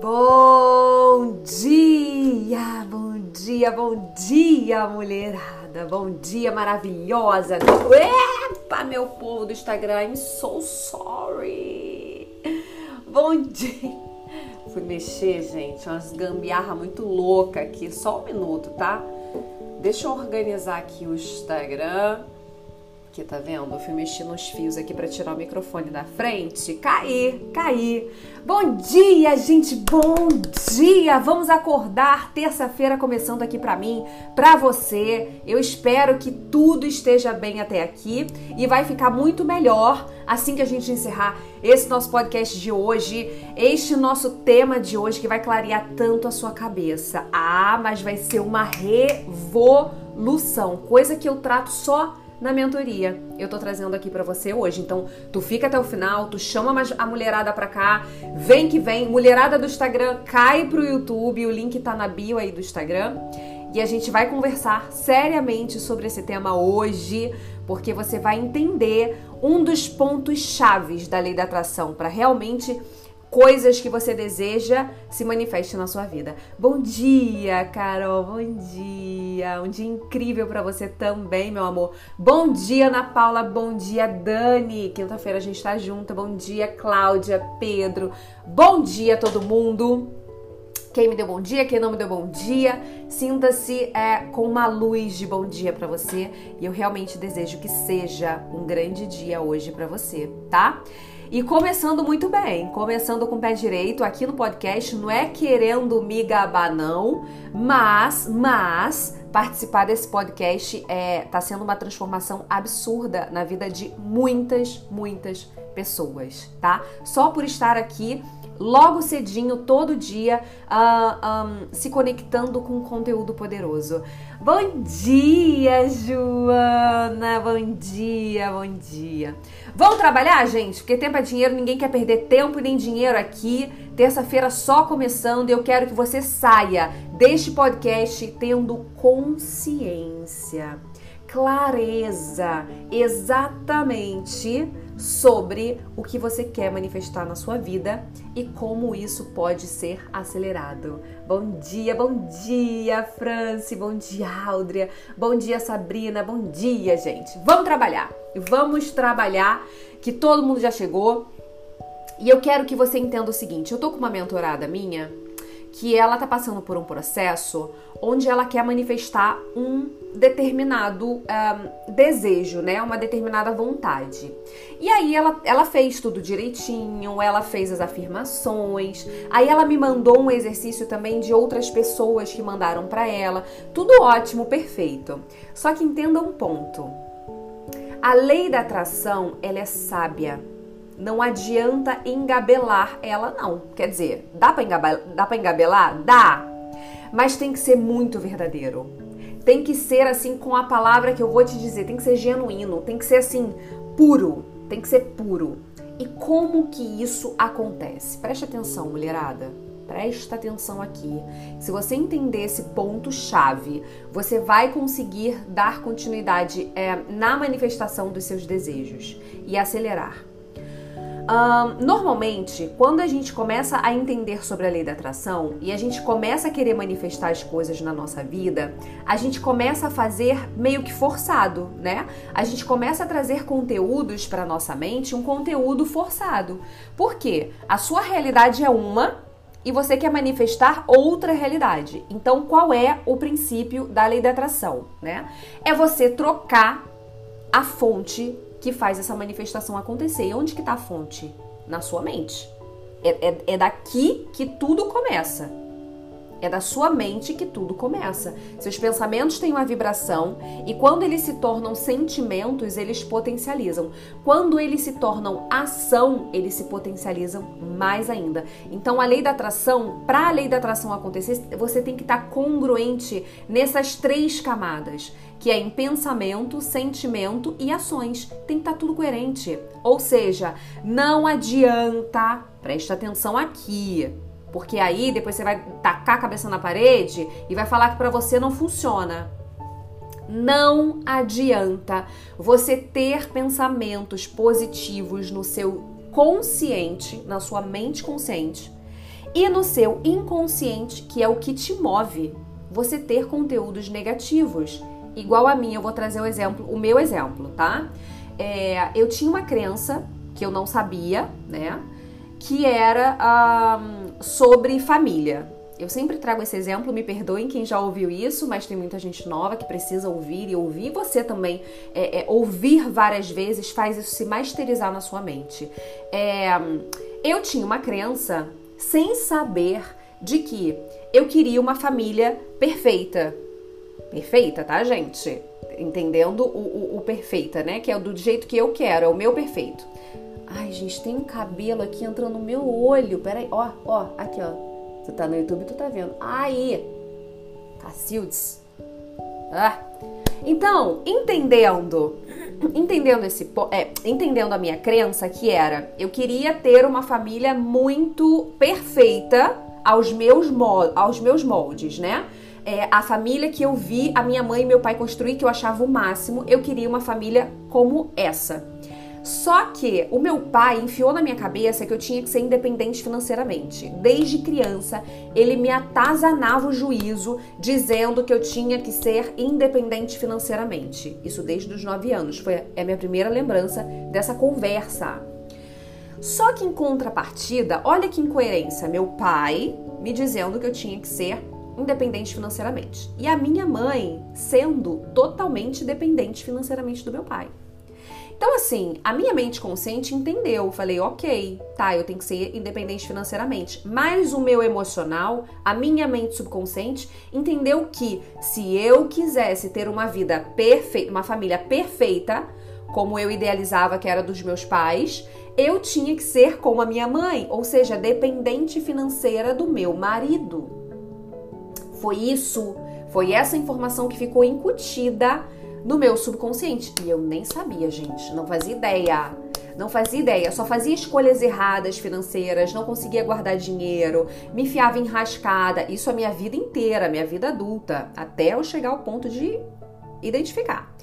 Bom dia, bom dia, bom dia, mulherada. Bom dia, maravilhosa. Epa, meu povo do Instagram, I'm so sorry. Bom dia. Fui mexer, gente, umas gambiarra muito louca aqui. Só um minuto, tá? Deixa eu organizar aqui o Instagram. Aqui, tá vendo? Eu fui mexer nos fios aqui para tirar o microfone da frente. Caí, caí. Bom dia, gente. Bom dia. Vamos acordar. Terça-feira começando aqui para mim, para você. Eu espero que tudo esteja bem até aqui e vai ficar muito melhor assim que a gente encerrar esse nosso podcast de hoje, este nosso tema de hoje que vai clarear tanto a sua cabeça. Ah, mas vai ser uma revolução, coisa que eu trato só na mentoria. Eu tô trazendo aqui para você hoje. Então, tu fica até o final, tu chama a mulherada pra cá, vem que vem. Mulherada do Instagram, cai pro YouTube, o link tá na bio aí do Instagram. E a gente vai conversar seriamente sobre esse tema hoje, porque você vai entender um dos pontos chaves da lei da atração para realmente coisas que você deseja se manifeste na sua vida. Bom dia, Carol. Bom dia. Um dia incrível para você também, meu amor. Bom dia, Ana Paula. Bom dia, Dani. Quinta-feira a gente tá junto. Bom dia, Cláudia, Pedro. Bom dia, todo mundo. Quem me deu bom dia, quem não me deu bom dia, sinta-se é, com uma luz de bom dia para você e eu realmente desejo que seja um grande dia hoje para você, tá? E começando muito bem, começando com o pé direito aqui no podcast, não é querendo me gabar não, mas, mas participar desse podcast é tá sendo uma transformação absurda na vida de muitas, muitas pessoas, tá? Só por estar aqui logo cedinho, todo dia, uh, ah, um, se conectando com conteúdo poderoso. Bom dia, Joana! Bom dia, bom dia. Vamos trabalhar, gente? Porque tempo é dinheiro, ninguém quer perder tempo nem dinheiro aqui. Terça-feira só começando eu quero que você saia deste podcast tendo consciência, clareza, exatamente sobre o que você quer manifestar na sua vida e como isso pode ser acelerado. Bom dia, bom dia, Franci, bom dia, Áudria, bom dia, Sabrina, bom dia, gente. Vamos trabalhar, vamos trabalhar, que todo mundo já chegou. E eu quero que você entenda o seguinte: eu tô com uma mentorada minha que ela tá passando por um processo onde ela quer manifestar um determinado um, desejo, né? Uma determinada vontade. E aí ela, ela fez tudo direitinho, ela fez as afirmações, aí ela me mandou um exercício também de outras pessoas que mandaram para ela. Tudo ótimo, perfeito. Só que entenda um ponto. A lei da atração, ela é sábia não adianta engabelar ela, não. Quer dizer, dá pra, engabelar, dá pra engabelar? Dá. Mas tem que ser muito verdadeiro. Tem que ser assim com a palavra que eu vou te dizer. Tem que ser genuíno. Tem que ser assim, puro. Tem que ser puro. E como que isso acontece? Preste atenção, mulherada. Presta atenção aqui. Se você entender esse ponto-chave, você vai conseguir dar continuidade é, na manifestação dos seus desejos e acelerar. Um, normalmente, quando a gente começa a entender sobre a lei da atração e a gente começa a querer manifestar as coisas na nossa vida, a gente começa a fazer meio que forçado, né? A gente começa a trazer conteúdos para nossa mente, um conteúdo forçado. Por quê? A sua realidade é uma e você quer manifestar outra realidade. Então, qual é o princípio da lei da atração, né? É você trocar a fonte que faz essa manifestação acontecer. E onde que está a fonte? Na sua mente. É, é, é daqui que tudo começa. É da sua mente que tudo começa. Seus pensamentos têm uma vibração e quando eles se tornam sentimentos, eles potencializam. Quando eles se tornam ação, eles se potencializam mais ainda. Então, a lei da atração, para a lei da atração acontecer, você tem que estar tá congruente nessas três camadas que é em pensamento, sentimento e ações. Tem que estar tá tudo coerente. Ou seja, não adianta, presta atenção aqui, porque aí depois você vai tacar a cabeça na parede e vai falar que para você não funciona. Não adianta você ter pensamentos positivos no seu consciente, na sua mente consciente, e no seu inconsciente, que é o que te move, você ter conteúdos negativos. Igual a mim, eu vou trazer o exemplo, o meu exemplo, tá? É, eu tinha uma crença que eu não sabia, né? Que era sobre família. Eu sempre trago esse exemplo, me perdoem quem já ouviu isso, mas tem muita gente nova que precisa ouvir e ouvir. Você também é, é, ouvir várias vezes faz isso se masterizar na sua mente. É, eu tinha uma crença sem saber de que eu queria uma família perfeita. Perfeita, tá, gente? Entendendo o, o, o perfeita, né? Que é do jeito que eu quero, é o meu perfeito. Ai, gente, tem um cabelo aqui entrando no meu olho. Peraí, ó, ó, aqui, ó. Tu tá no YouTube, tu tá vendo. Aí, Cacildes. Ah. Então, entendendo, entendendo esse, é, entendendo a minha crença que era, eu queria ter uma família muito perfeita aos meus, aos meus moldes, né? É, a família que eu vi a minha mãe e meu pai construir, que eu achava o máximo, eu queria uma família como essa. Só que o meu pai enfiou na minha cabeça que eu tinha que ser independente financeiramente. Desde criança, ele me atazanava o juízo dizendo que eu tinha que ser independente financeiramente. Isso desde os 9 anos. Foi é a minha primeira lembrança dessa conversa. Só que em contrapartida, olha que incoerência, meu pai me dizendo que eu tinha que ser independente financeiramente. E a minha mãe sendo totalmente dependente financeiramente do meu pai. Então, assim, a minha mente consciente entendeu. Falei, ok, tá, eu tenho que ser independente financeiramente. Mas o meu emocional, a minha mente subconsciente, entendeu que se eu quisesse ter uma vida perfeita, uma família perfeita, como eu idealizava que era dos meus pais, eu tinha que ser como a minha mãe, ou seja, dependente financeira do meu marido. Foi isso, foi essa informação que ficou incutida no meu subconsciente. E eu nem sabia, gente, não fazia ideia. Não fazia ideia, só fazia escolhas erradas financeiras, não conseguia guardar dinheiro, me enfiava em rascada. Isso a minha vida inteira, minha vida adulta, até eu chegar ao ponto de identificar.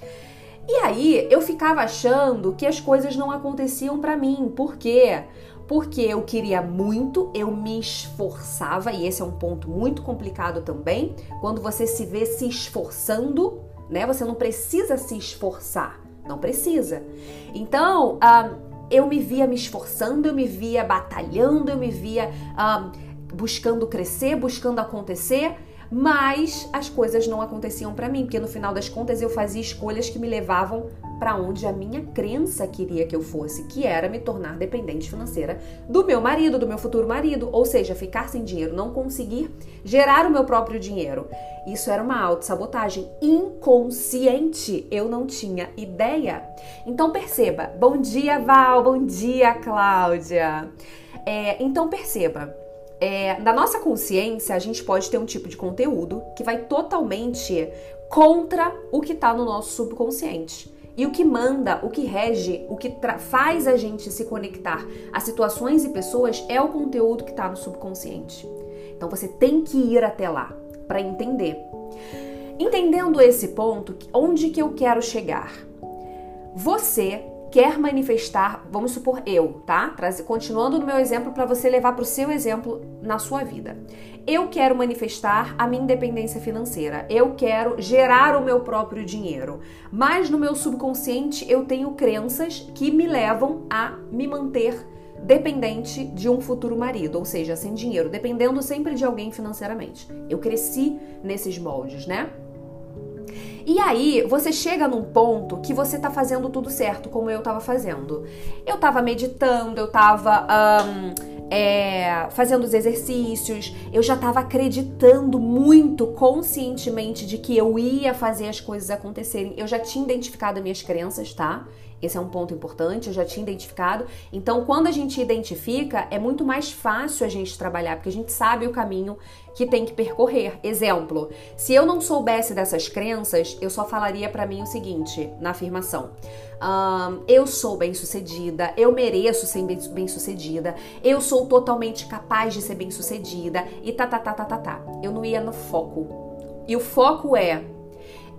E aí eu ficava achando que as coisas não aconteciam para mim. Por quê? Porque eu queria muito, eu me esforçava, e esse é um ponto muito complicado também, quando você se vê se esforçando né? Você não precisa se esforçar, não precisa. Então, ah, eu me via me esforçando, eu me via batalhando, eu me via ah, buscando crescer, buscando acontecer, mas as coisas não aconteciam para mim, porque no final das contas eu fazia escolhas que me levavam para onde a minha crença queria que eu fosse, que era me tornar dependente financeira do meu marido, do meu futuro marido, ou seja, ficar sem dinheiro, não conseguir gerar o meu próprio dinheiro. Isso era uma autossabotagem inconsciente, eu não tinha ideia. Então perceba, bom dia Val, bom dia Cláudia. É, então perceba, é, na nossa consciência, a gente pode ter um tipo de conteúdo que vai totalmente contra o que está no nosso subconsciente. E o que manda, o que rege, o que faz a gente se conectar a situações e pessoas é o conteúdo que está no subconsciente. Então você tem que ir até lá para entender. Entendendo esse ponto, onde que eu quero chegar? Você quer manifestar, vamos supor eu, tá? Continuando no meu exemplo para você levar para o seu exemplo na sua vida. Eu quero manifestar a minha independência financeira. Eu quero gerar o meu próprio dinheiro. Mas no meu subconsciente eu tenho crenças que me levam a me manter dependente de um futuro marido, ou seja, sem dinheiro, dependendo sempre de alguém financeiramente. Eu cresci nesses moldes, né? E aí, você chega num ponto que você tá fazendo tudo certo, como eu tava fazendo. Eu tava meditando, eu tava. Um, é, fazendo os exercícios, eu já estava acreditando muito conscientemente de que eu ia fazer as coisas acontecerem. Eu já tinha identificado minhas crenças, tá? Esse é um ponto importante, eu já tinha identificado. Então, quando a gente identifica, é muito mais fácil a gente trabalhar, porque a gente sabe o caminho que tem que percorrer. Exemplo, se eu não soubesse dessas crenças, eu só falaria para mim o seguinte na afirmação: um, eu sou bem-sucedida, eu mereço ser bem-sucedida, eu sou totalmente capaz de ser bem-sucedida e tá, tá, tá, tá, tá, tá. Eu não ia no foco. E o foco é: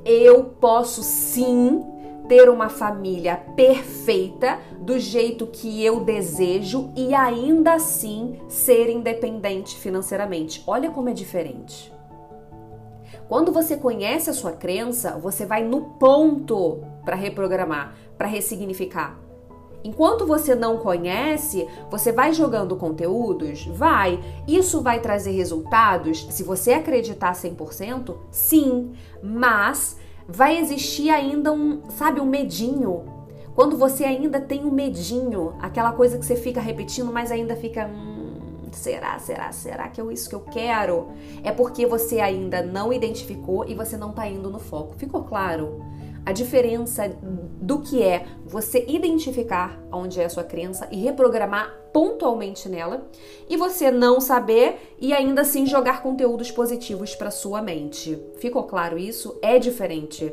eu posso sim ter uma família perfeita do jeito que eu desejo e ainda assim ser independente financeiramente. Olha como é diferente. Quando você conhece a sua crença, você vai no ponto para reprogramar, para ressignificar. Enquanto você não conhece, você vai jogando conteúdos? Vai. Isso vai trazer resultados? Se você acreditar 100%, sim. Mas vai existir ainda um, sabe, um medinho. Quando você ainda tem um medinho, aquela coisa que você fica repetindo, mas ainda fica. Hum, será, será, será que é isso que eu quero? É porque você ainda não identificou e você não tá indo no foco. Ficou claro? A diferença do que é você identificar onde é a sua crença e reprogramar pontualmente nela e você não saber e ainda assim jogar conteúdos positivos para sua mente. Ficou claro isso? É diferente.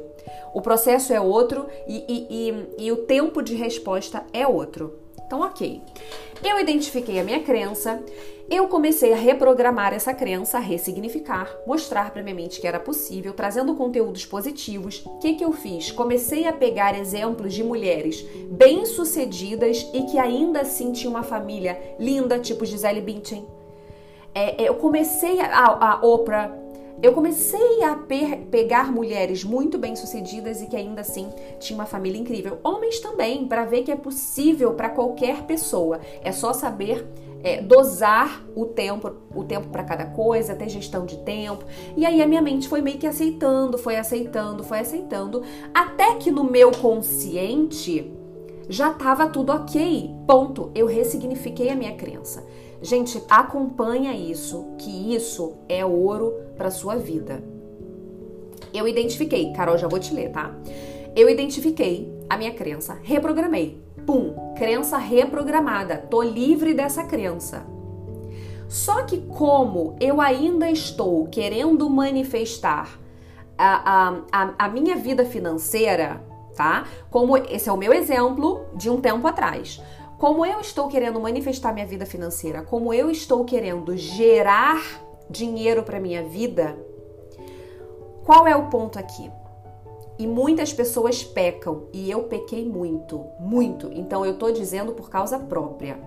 O processo é outro e, e, e, e o tempo de resposta é outro. Então, ok. Eu identifiquei a minha crença, eu comecei a reprogramar essa crença, a ressignificar, mostrar para minha mente que era possível, trazendo conteúdos positivos. O que, que eu fiz? Comecei a pegar exemplos de mulheres bem-sucedidas e que ainda assim tinham uma família linda, tipo Gisele Bündchen. É, é eu comecei a, a, Oprah, eu comecei a pegar mulheres muito bem-sucedidas e que ainda assim tinham uma família incrível. Homens também, para ver que é possível para qualquer pessoa. É só saber é, dosar o tempo, o tempo para cada coisa, ter gestão de tempo. E aí a minha mente foi meio que aceitando, foi aceitando, foi aceitando, até que no meu consciente já estava tudo ok. Ponto. Eu ressignifiquei a minha crença. Gente, acompanha isso, que isso é ouro para sua vida. Eu identifiquei, Carol, já vou te ler, tá? Eu identifiquei a minha crença, reprogramei. Pum, crença reprogramada. Tô livre dessa crença. Só que como eu ainda estou querendo manifestar a, a, a, a minha vida financeira, tá? Como esse é o meu exemplo de um tempo atrás. Como eu estou querendo manifestar minha vida financeira, como eu estou querendo gerar dinheiro para minha vida, qual é o ponto aqui? E muitas pessoas pecam, e eu pequei muito, muito. Então eu tô dizendo por causa própria.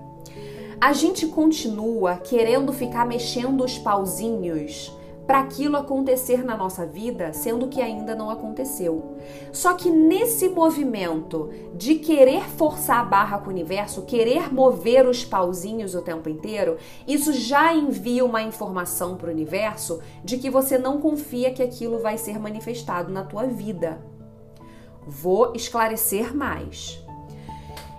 A gente continua querendo ficar mexendo os pauzinhos para aquilo acontecer na nossa vida, sendo que ainda não aconteceu. Só que nesse movimento de querer forçar a barra com o universo, querer mover os pauzinhos o tempo inteiro, isso já envia uma informação para o universo de que você não confia que aquilo vai ser manifestado na tua vida. Vou esclarecer mais.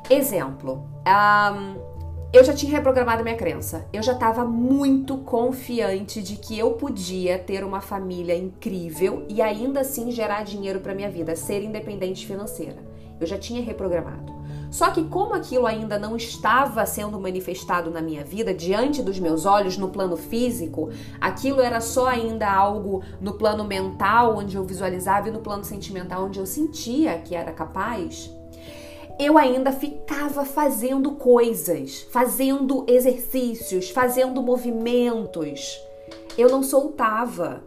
Exemplo. Um, eu já tinha reprogramado minha crença. Eu já estava muito confiante de que eu podia ter uma família incrível e ainda assim gerar dinheiro para minha vida, ser independente financeira. Eu já tinha reprogramado. Só que como aquilo ainda não estava sendo manifestado na minha vida, diante dos meus olhos, no plano físico, aquilo era só ainda algo no plano mental, onde eu visualizava, e no plano sentimental, onde eu sentia que era capaz eu ainda ficava fazendo coisas, fazendo exercícios, fazendo movimentos. Eu não soltava.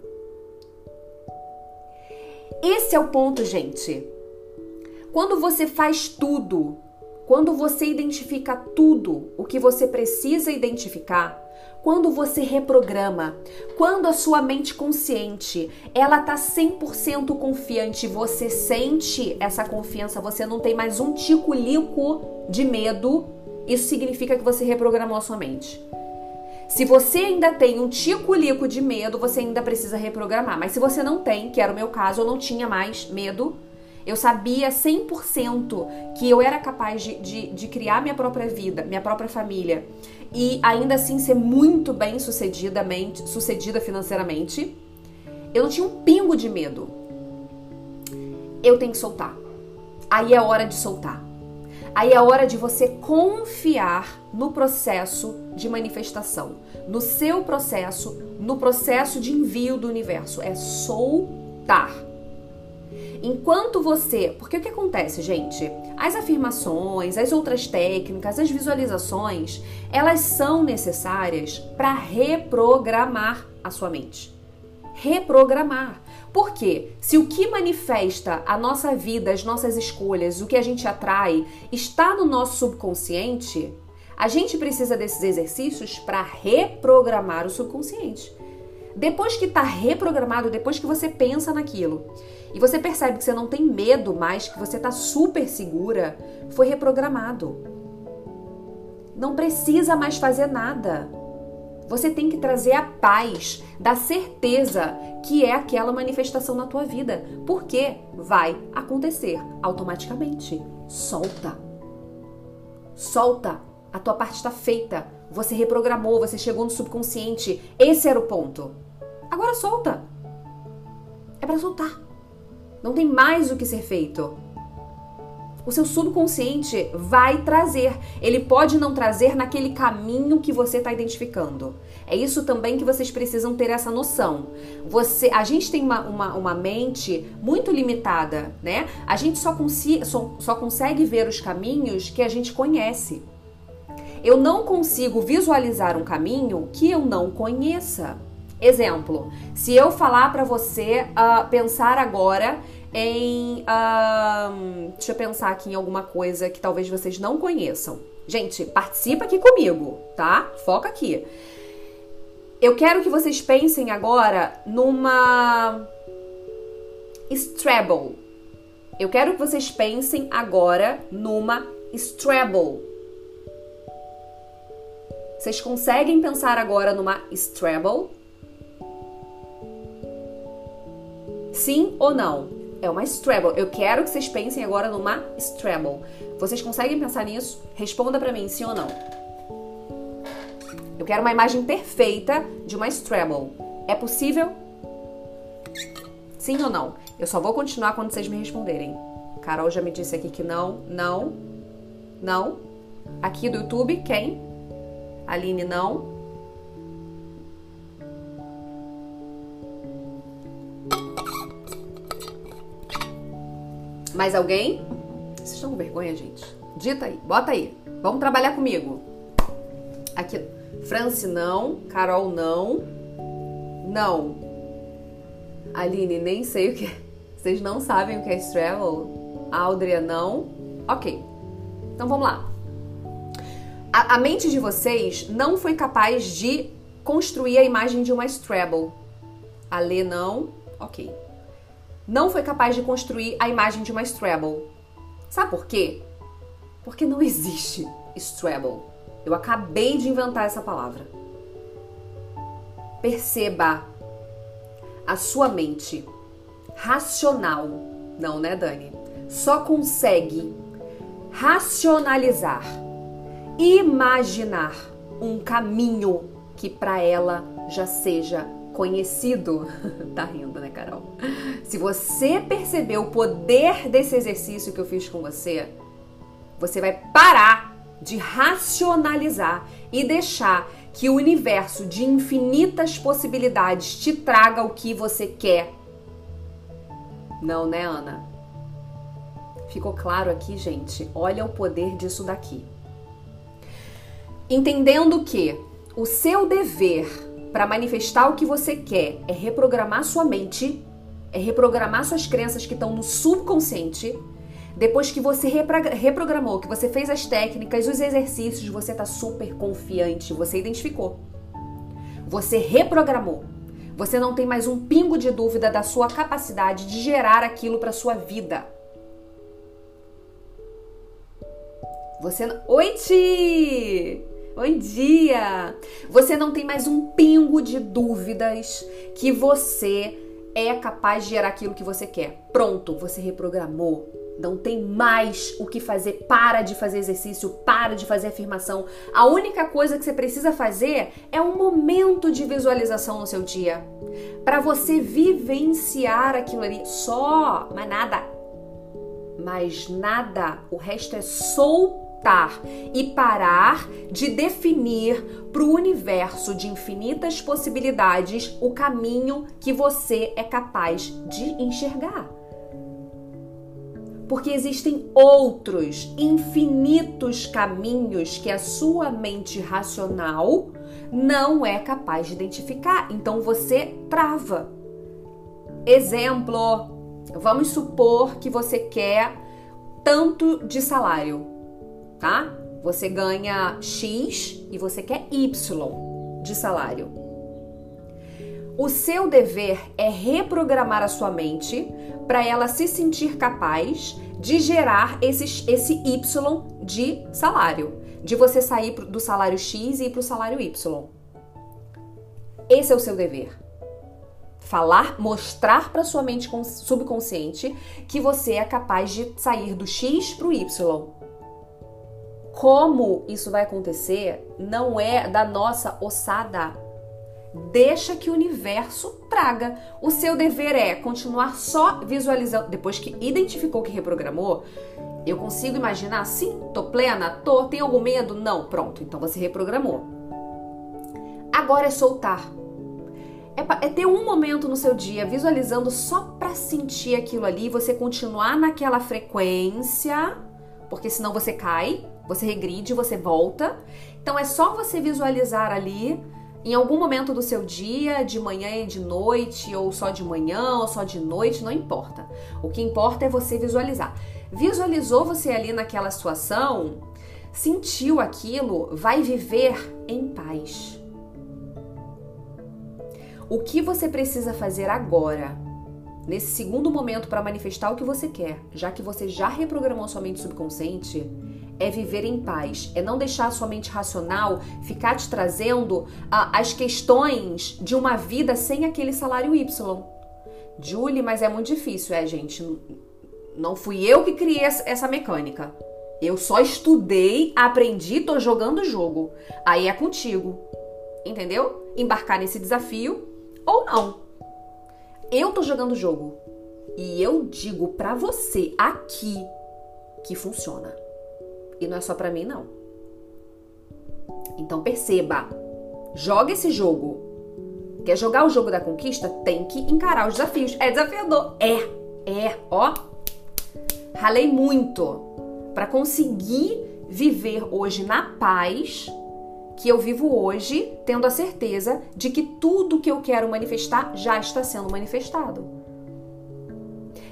Esse é o ponto, gente. Quando você faz tudo, quando você identifica tudo o que você precisa identificar, quando você reprograma, quando a sua mente consciente, ela tá 100% confiante, você sente essa confiança, você não tem mais um tico-lico de medo, isso significa que você reprogramou a sua mente. Se você ainda tem um tico-lico de medo, você ainda precisa reprogramar. Mas se você não tem, que era o meu caso, eu não tinha mais medo, eu sabia 100% que eu era capaz de, de, de, criar minha própria vida, minha própria família e ainda assim ser muito bem sucedidamente, sucedida financeiramente. Eu não tinha um pingo de medo. Eu tenho que soltar. Aí é hora de soltar. Aí é hora de você confiar no processo de manifestação, no seu processo, no processo de envio do universo. É soltar. Enquanto você. Porque o que acontece, gente? As afirmações, as outras técnicas, as visualizações, elas são necessárias para reprogramar a sua mente. Reprogramar. Porque se o que manifesta a nossa vida, as nossas escolhas, o que a gente atrai, está no nosso subconsciente, a gente precisa desses exercícios para reprogramar o subconsciente. Depois que está reprogramado, depois que você pensa naquilo e você percebe que você não tem medo mais, que você está super segura, foi reprogramado. Não precisa mais fazer nada. Você tem que trazer a paz da certeza que é aquela manifestação na tua vida, porque vai acontecer automaticamente. Solta. Solta. A tua parte está feita. Você reprogramou, você chegou no subconsciente. Esse era o ponto. Agora solta. É para soltar. Não tem mais o que ser feito. O seu subconsciente vai trazer. Ele pode não trazer naquele caminho que você está identificando. É isso também que vocês precisam ter essa noção. Você, a gente tem uma, uma, uma mente muito limitada, né? A gente só, consi, só, só consegue ver os caminhos que a gente conhece. Eu não consigo visualizar um caminho que eu não conheça. Exemplo, se eu falar para você uh, pensar agora em. Uh, deixa eu pensar aqui em alguma coisa que talvez vocês não conheçam. Gente, participa aqui comigo, tá? Foca aqui. Eu quero que vocês pensem agora numa. Straddle. Eu quero que vocês pensem agora numa Straddle. Vocês conseguem pensar agora numa Straddle? Sim ou não? É uma Scrabble. Eu quero que vocês pensem agora numa Scrabble. Vocês conseguem pensar nisso? Responda para mim, sim ou não. Eu quero uma imagem perfeita de uma Scrabble. É possível? Sim ou não? Eu só vou continuar quando vocês me responderem. Carol já me disse aqui que não, não, não. Aqui do YouTube, quem? Aline, não. Mais alguém? Vocês estão com vergonha, gente? Dita aí, bota aí. Vamos trabalhar comigo. Aqui. Franci, não. Carol, não. Não. Aline, nem sei o que é. Vocês não sabem o que é Stravel? Aldria, não. Ok. Então vamos lá. A, a, mente de vocês não foi capaz de construir a imagem de uma Stravel. A Lê, não. Ok não foi capaz de construir a imagem de uma Scrabble. Sabe por quê? Porque não existe Scrabble. Eu acabei de inventar essa palavra. Perceba a sua mente racional, não, né, Dani? Só consegue racionalizar, imaginar um caminho que para ela já seja conhecido. tá rindo, né, Carol? Se você perceber o poder desse exercício que eu fiz com você, você vai parar de racionalizar e deixar que o universo de infinitas possibilidades te traga o que você quer. Não, né, Ana? Ficou claro aqui, gente? Olha o poder disso daqui. Entendendo que o seu dever para manifestar o que você quer é reprogramar sua mente, é reprogramar suas crenças que estão no subconsciente. Depois que você reprogramou, que você fez as técnicas, os exercícios, você está super confiante, você identificou. Você reprogramou. Você não tem mais um pingo de dúvida da sua capacidade de gerar aquilo para sua vida. Você. Oi, Ti! Bom dia! Você não tem mais um pingo de dúvidas que você é capaz de gerar aquilo que você quer. Pronto, você reprogramou. Não tem mais o que fazer. Para de fazer exercício, para de fazer afirmação. A única coisa que você precisa fazer é um momento de visualização no seu dia. Para você vivenciar aquilo ali só, mas nada. Mas nada. O resto é soltar e parar de definir para o universo de infinitas possibilidades o caminho que você é capaz de enxergar. Porque existem outros infinitos caminhos que a sua mente racional não é capaz de identificar. Então você trava. Exemplo, vamos supor que você quer tanto de salário, tá? Você ganha X e você quer Y de salário. O seu dever é reprogramar a sua mente para ela se sentir capaz de gerar esse, Y de salário, de você sair do salário X e ir para o salário Y. Esse é o seu dever. Falar, mostrar para sua mente subconsciente que você é capaz de sair do X para o Y. Como isso vai acontecer não é da nossa ossada. Deixa que o universo traga. O seu dever é continuar só visualizando. Depois que identificou que reprogramou, eu consigo imaginar, sim, tô plena, tô, tem algum medo? Não, pronto, então você reprogramou. Agora é soltar. É, é ter um momento no seu dia visualizando só para sentir aquilo ali, você continuar naquela frequência, porque senão você cai, você regride, você volta. Então é só você visualizar ali em algum momento do seu dia, de manhã e de noite, ou só de manhã, ou só de noite, não importa. O que importa é você visualizar. Visualizou você ali naquela situação, sentiu aquilo, vai viver em paz. O que você precisa fazer agora, nesse segundo momento para manifestar o que você quer, já que você já reprogramou sua mente subconsciente, é viver em paz, é não deixar a sua mente racional ficar te trazendo ah, as questões de uma vida sem aquele salário Y. Julie, mas é muito difícil, é, gente. Não fui eu que criei essa mecânica. Eu só estudei, aprendi, tô jogando o jogo. Aí é contigo. Entendeu? Embarcar nesse desafio ou não. Eu tô jogando o jogo. E eu digo para você aqui que funciona. E não é só para mim não. Então perceba, joga esse jogo. Quer jogar o jogo da conquista? Tem que encarar os desafios. É desafiador. É, é, ó. Ralei muito para conseguir viver hoje na paz que eu vivo hoje, tendo a certeza de que tudo que eu quero manifestar já está sendo manifestado.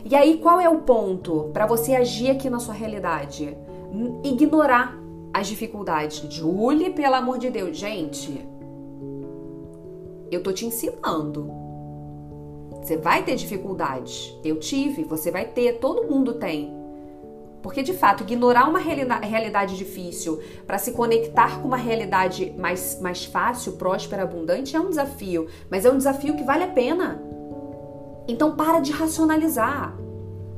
E aí, qual é o ponto para você agir aqui na sua realidade? Ignorar as dificuldades. Julie, pelo amor de Deus, gente, eu tô te ensinando. Você vai ter dificuldades. Eu tive, você vai ter, todo mundo tem. Porque, de fato, ignorar uma realidade difícil para se conectar com uma realidade mais, mais fácil, próspera, abundante é um desafio. Mas é um desafio que vale a pena. Então, para de racionalizar.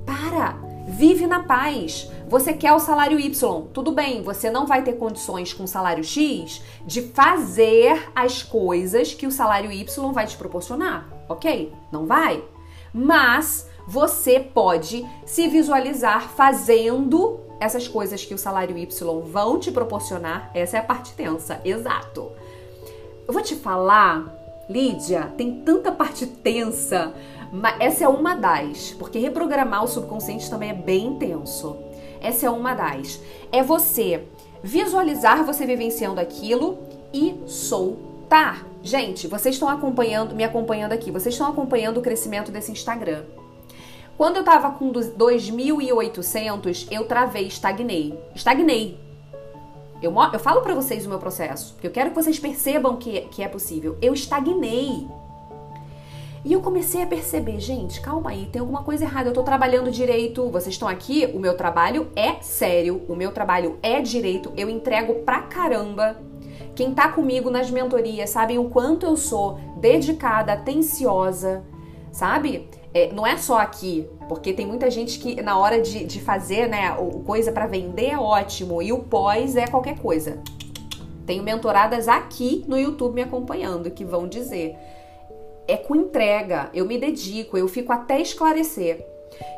Para. Vive na paz. Você quer o salário Y, tudo bem, você não vai ter condições com o salário X de fazer as coisas que o salário Y vai te proporcionar, ok? Não vai. Mas você pode se visualizar fazendo essas coisas que o salário Y vão te proporcionar. Essa é a parte tensa, exato. Eu vou te falar, Lídia, tem tanta parte tensa, essa é uma das, porque reprogramar o subconsciente também é bem intenso. Essa é uma das. É você visualizar você vivenciando aquilo e soltar. Gente, vocês estão acompanhando, me acompanhando aqui, vocês estão acompanhando o crescimento desse Instagram. Quando eu tava com 2.800, eu travei, estagnei. Estagnei. Eu, eu falo para vocês o meu processo, porque eu quero que vocês percebam que, que é possível. Eu estagnei. E eu comecei a perceber, gente, calma aí, tem alguma coisa errada. Eu tô trabalhando direito, vocês estão aqui, o meu trabalho é sério, o meu trabalho é direito, eu entrego pra caramba. Quem tá comigo nas mentorias sabem o quanto eu sou dedicada, atenciosa, sabe? É, não é só aqui, porque tem muita gente que na hora de, de fazer, né, o, coisa para vender é ótimo e o pós é qualquer coisa. Tenho mentoradas aqui no YouTube me acompanhando que vão dizer: é com entrega, eu me dedico, eu fico até esclarecer.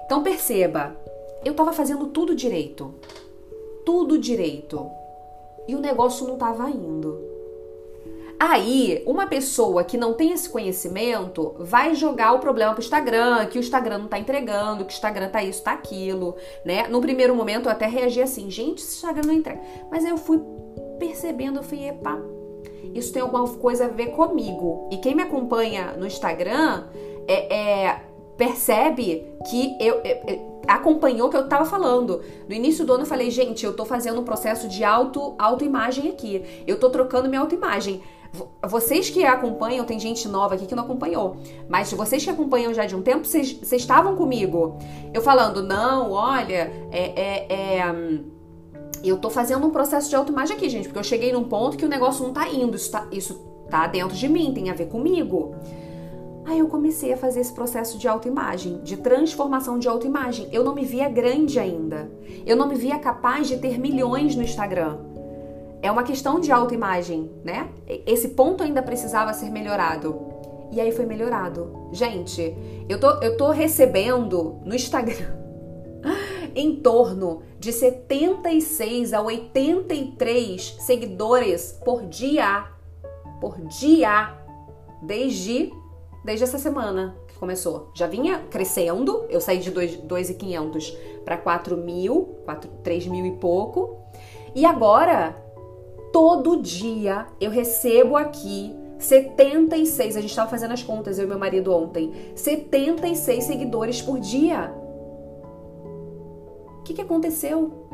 Então perceba, eu tava fazendo tudo direito. Tudo direito. E o negócio não tava indo. Aí, uma pessoa que não tem esse conhecimento vai jogar o problema pro Instagram, que o Instagram não tá entregando, que o Instagram tá isso, tá aquilo, né? No primeiro momento eu até reagi assim, gente, esse Instagram não entrega. Mas aí eu fui percebendo, eu fui, epa, isso tem alguma coisa a ver comigo. E quem me acompanha no Instagram é, é percebe que eu, eu, eu acompanhou o que eu estava falando. No início do ano eu falei, gente, eu estou fazendo um processo de auto autoimagem aqui. Eu estou trocando minha autoimagem. Vocês que acompanham, tem gente nova aqui que não acompanhou, mas vocês que acompanham já de um tempo, vocês estavam comigo. Eu falando, não, olha, é, é, é eu tô fazendo um processo de autoimagem aqui, gente, porque eu cheguei num ponto que o negócio não tá indo, isso tá, isso tá dentro de mim, tem a ver comigo. Aí eu comecei a fazer esse processo de autoimagem, de transformação de autoimagem. Eu não me via grande ainda. Eu não me via capaz de ter milhões no Instagram. É uma questão de autoimagem, né? Esse ponto ainda precisava ser melhorado. E aí foi melhorado. Gente, eu tô, eu tô recebendo no Instagram em torno de 76 a 83 seguidores por dia. Por dia. Desde desde essa semana que começou. Já vinha crescendo, eu saí de 2.500 para 4 mil, 3 mil e pouco. E agora, todo dia eu recebo aqui 76, a gente estava fazendo as contas, eu e meu marido ontem, 76 seguidores por dia. O que, que aconteceu?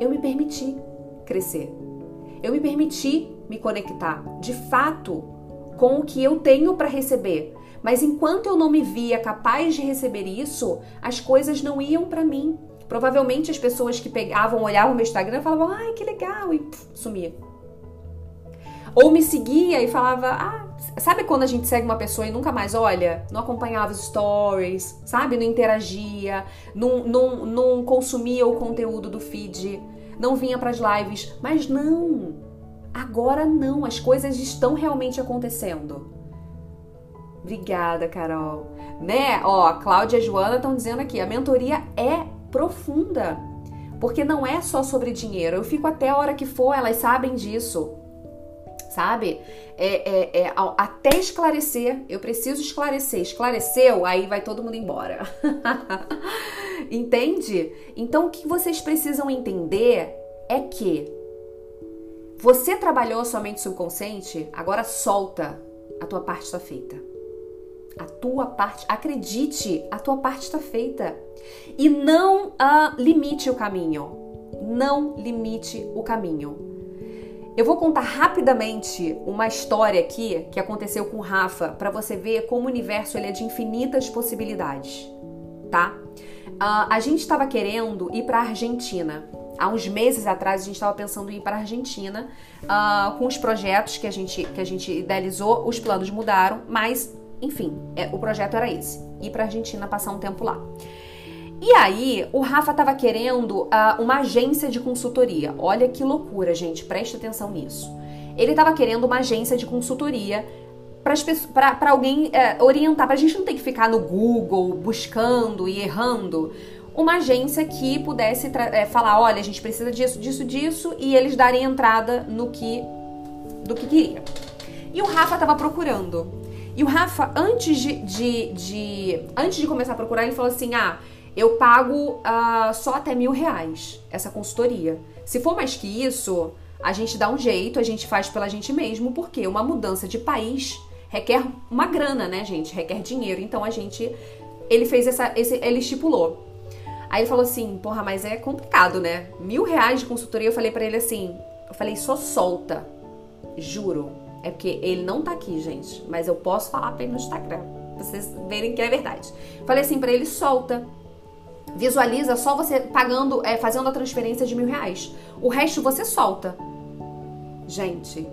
Eu me permiti crescer. Eu me permiti me conectar. De fato, com o que eu tenho para receber. Mas enquanto eu não me via capaz de receber isso, as coisas não iam para mim. Provavelmente as pessoas que pegavam, olhavam meu Instagram falavam, ai que legal, e pff, sumia. Ou me seguia e falava, ah, sabe quando a gente segue uma pessoa e nunca mais olha? Não acompanhava os stories, sabe? Não interagia, não, não, não consumia o conteúdo do feed, não vinha para as lives. Mas não, Agora não, as coisas estão realmente acontecendo. Obrigada, Carol. Né? Ó, Cláudia e Joana estão dizendo aqui, a mentoria é profunda. Porque não é só sobre dinheiro. Eu fico até a hora que for, elas sabem disso. Sabe? É, é, é, até esclarecer. Eu preciso esclarecer. Esclareceu, aí vai todo mundo embora. Entende? Então o que vocês precisam entender é que você trabalhou sua mente subconsciente, agora solta. A tua parte está feita. A tua parte, acredite, a tua parte está feita. E não uh, limite o caminho. Não limite o caminho. Eu vou contar rapidamente uma história aqui que aconteceu com o Rafa para você ver como o universo ele é de infinitas possibilidades, tá? Uh, a gente estava querendo ir para Argentina há uns meses atrás a gente estava pensando em ir para Argentina uh, com os projetos que a gente que a gente idealizou, os planos mudaram, mas enfim, é, o projeto era esse, ir para Argentina passar um tempo lá. E aí, o Rafa estava querendo uh, uma agência de consultoria. Olha que loucura, gente, preste atenção nisso. Ele estava querendo uma agência de consultoria para alguém é, orientar, para a gente não ter que ficar no Google buscando e errando uma agência que pudesse é, falar, olha, a gente precisa disso, disso, disso, e eles darem entrada no que do que queria. E o Rafa estava procurando. E o Rafa, antes de, de, de, antes de começar a procurar, ele falou assim: ah, eu pago uh, só até mil reais essa consultoria. Se for mais que isso, a gente dá um jeito, a gente faz pela gente mesmo, porque uma mudança de país requer uma grana, né, gente? Requer dinheiro. Então a gente. Ele fez essa. Esse, ele estipulou. Aí ele falou assim, porra, mas é complicado, né? Mil reais de consultoria, eu falei para ele assim, eu falei, só solta. Juro. É porque ele não tá aqui, gente. Mas eu posso falar pra ele no Instagram. Pra vocês verem que é verdade. Falei assim para ele, solta. Visualiza só você pagando, é, fazendo a transferência de mil reais. O resto você solta. Gente,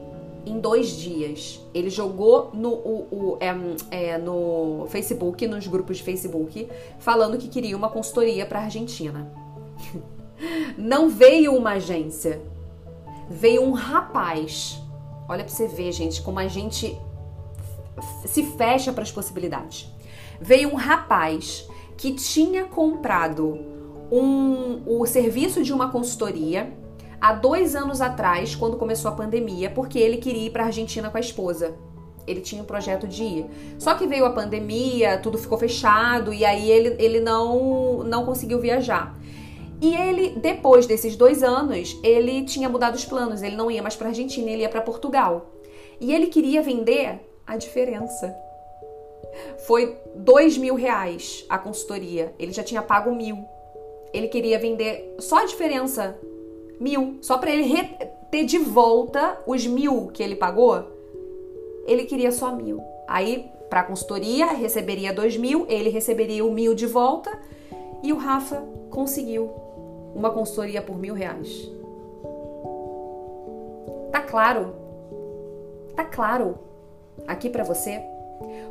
em dois dias. Ele jogou no, o, o, é, é, no Facebook, nos grupos de Facebook, falando que queria uma consultoria para Argentina. Não veio uma agência, veio um rapaz. Olha para você ver, gente, como a gente se fecha para as possibilidades. Veio um rapaz que tinha comprado um, o serviço de uma consultoria há dois anos atrás, quando começou a pandemia, porque ele queria ir para a Argentina com a esposa. Ele tinha um projeto de ir. Só que veio a pandemia, tudo ficou fechado e aí ele, ele não, não conseguiu viajar. E ele, depois desses dois anos, ele tinha mudado os planos. Ele não ia mais para Argentina, ele ia para Portugal. E ele queria vender a diferença. Foi dois mil reais a consultoria. Ele já tinha pago mil. Ele queria vender só a diferença mil, só para ele ter de volta os mil que ele pagou. Ele queria só mil. Aí, para a consultoria, receberia dois mil, ele receberia o mil de volta e o Rafa conseguiu uma consultoria por mil reais. Tá claro? Tá claro aqui para você?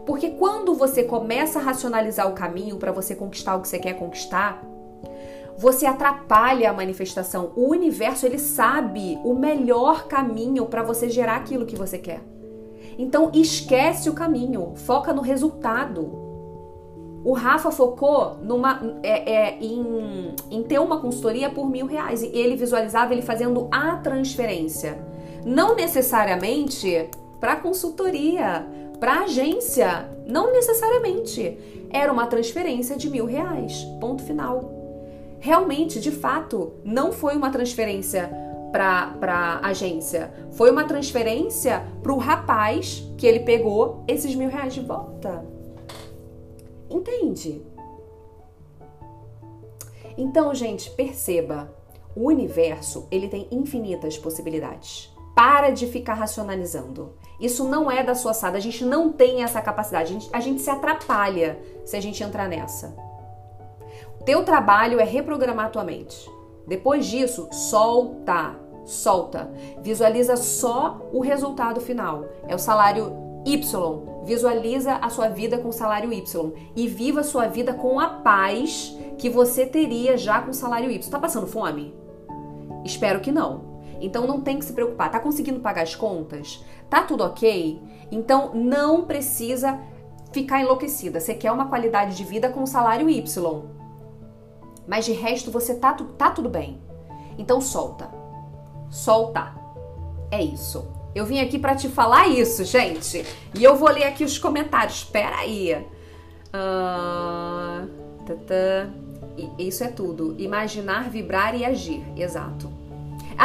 Porque quando você começa a racionalizar o caminho para você conquistar o que você quer conquistar, você atrapalha a manifestação. O universo ele sabe o melhor caminho para você gerar aquilo que você quer. Então esquece o caminho, foca no resultado. O Rafa focou numa, é, é, em, em ter uma consultoria por mil reais e ele visualizava ele fazendo a transferência. Não necessariamente para consultoria, para agência, não necessariamente. Era uma transferência de mil reais. Ponto final. Realmente, de fato, não foi uma transferência para agência. Foi uma transferência para o rapaz que ele pegou esses mil reais de volta. Entende? Então, gente, perceba, o universo ele tem infinitas possibilidades. Para de ficar racionalizando. Isso não é da sua sada. A gente não tem essa capacidade. A gente, a gente se atrapalha se a gente entrar nessa. Teu trabalho é reprogramar tua mente. Depois disso, solta, solta. Visualiza só o resultado final. É o salário Y. Visualiza a sua vida com salário Y e viva a sua vida com a paz que você teria já com salário Y. Tá passando fome? Espero que não. Então não tem que se preocupar. Tá conseguindo pagar as contas? Tá tudo ok? Então não precisa ficar enlouquecida. Você quer uma qualidade de vida com salário Y. Mas de resto você tá, tá tudo bem. Então solta. Solta. É isso. Eu vim aqui para te falar isso, gente. E eu vou ler aqui os comentários. Espera aí. Uh, Isso é tudo. Imaginar, vibrar e agir. Exato.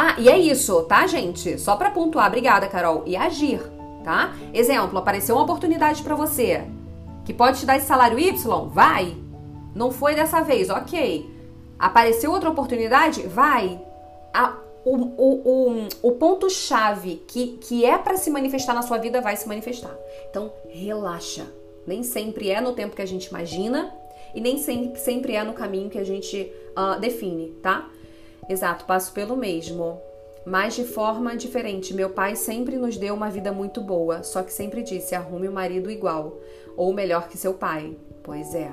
Ah, e é isso, tá, gente? Só para pontuar. Obrigada, Carol. E agir, tá? Exemplo, apareceu uma oportunidade para você que pode te dar esse salário Y? Vai. Não foi dessa vez, ok. Apareceu outra oportunidade? Vai. A, o, o, o, o ponto-chave que, que é para se manifestar na sua vida vai se manifestar. Então, relaxa. Nem sempre é no tempo que a gente imagina e nem sempre, sempre é no caminho que a gente uh, define, tá? Exato, passo pelo mesmo. Mas de forma diferente. Meu pai sempre nos deu uma vida muito boa, só que sempre disse: arrume o um marido igual, ou melhor que seu pai. Pois é,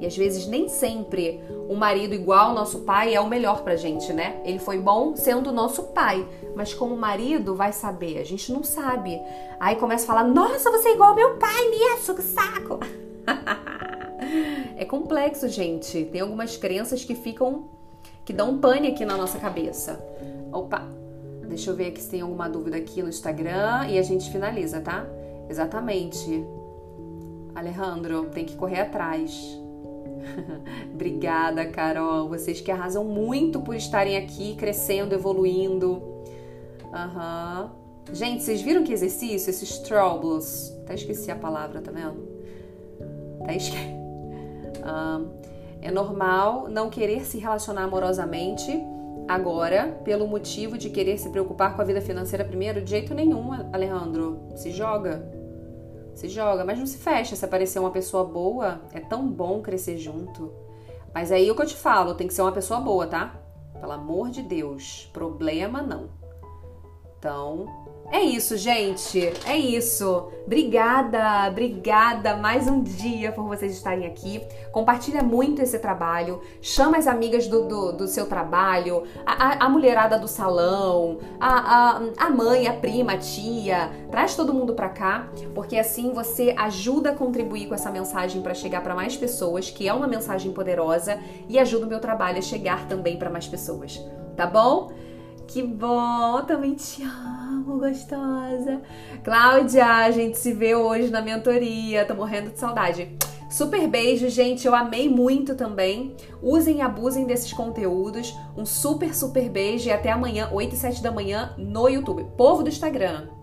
e às vezes nem sempre um marido igual ao nosso pai é o melhor pra gente, né? Ele foi bom sendo nosso pai, mas como marido vai saber, a gente não sabe. Aí começa a falar: "Nossa, você é igual ao meu pai nisso, que saco". é complexo, gente. Tem algumas crenças que ficam que dão um pane aqui na nossa cabeça. Opa. Deixa eu ver aqui se tem alguma dúvida aqui no Instagram e a gente finaliza, tá? Exatamente. Alejandro, tem que correr atrás. Obrigada, Carol. Vocês que arrasam muito por estarem aqui, crescendo, evoluindo. Aham. Uhum. Gente, vocês viram que exercício? Esses troubles. Até esqueci a palavra, tá vendo? Até esqueci. Uhum. É normal não querer se relacionar amorosamente agora, pelo motivo de querer se preocupar com a vida financeira primeiro? De jeito nenhum, Alejandro. Se joga se joga, mas não se fecha. Se aparecer uma pessoa boa, é tão bom crescer junto. Mas aí o que eu te falo, tem que ser uma pessoa boa, tá? Pelo amor de Deus, problema não. Então, é isso, gente. É isso. Obrigada, obrigada mais um dia por vocês estarem aqui. Compartilha muito esse trabalho. Chama as amigas do, do, do seu trabalho, a, a, mulherada do salão, a, a, a mãe, a prima, a tia. Traz todo mundo pra cá, porque assim você ajuda a contribuir com essa mensagem para chegar para mais pessoas, que é uma mensagem poderosa, e ajuda o meu trabalho a chegar também para mais pessoas. Tá bom? Que bom, também te amo, gostosa. Cláudia, a gente se vê hoje na mentoria, tô morrendo de saudade. Super beijo, gente. Eu amei muito também. Usem e abusem desses conteúdos. Um super, super beijo e até amanhã, 8 e 7 da manhã, no YouTube. Povo do Instagram.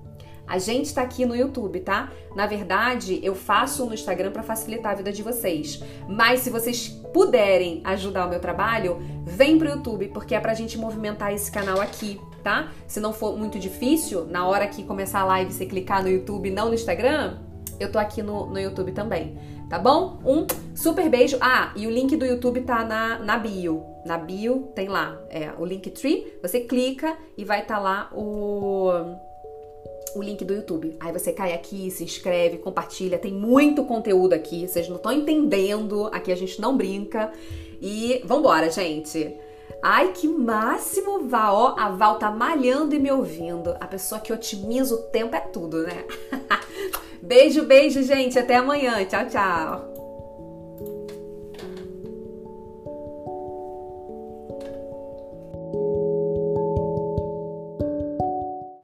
A gente tá aqui no YouTube, tá? Na verdade, eu faço no Instagram para facilitar a vida de vocês. Mas se vocês puderem ajudar o meu trabalho, vem pro YouTube, porque é pra gente movimentar esse canal aqui, tá? Se não for muito difícil, na hora que começar a live você clicar no YouTube, não no Instagram, eu tô aqui no, no YouTube também, tá bom? Um super beijo. Ah, e o link do YouTube tá na, na bio. Na bio tem lá é, o Linktree. Você clica e vai estar tá lá o, o link do YouTube. Aí você cai aqui, se inscreve, compartilha. Tem muito conteúdo aqui. Vocês não estão entendendo. Aqui a gente não brinca. E vambora, gente. Ai, que máximo, Val. A Val tá malhando e me ouvindo. A pessoa que otimiza o tempo é tudo, né? beijo, beijo, gente. Até amanhã. Tchau, tchau.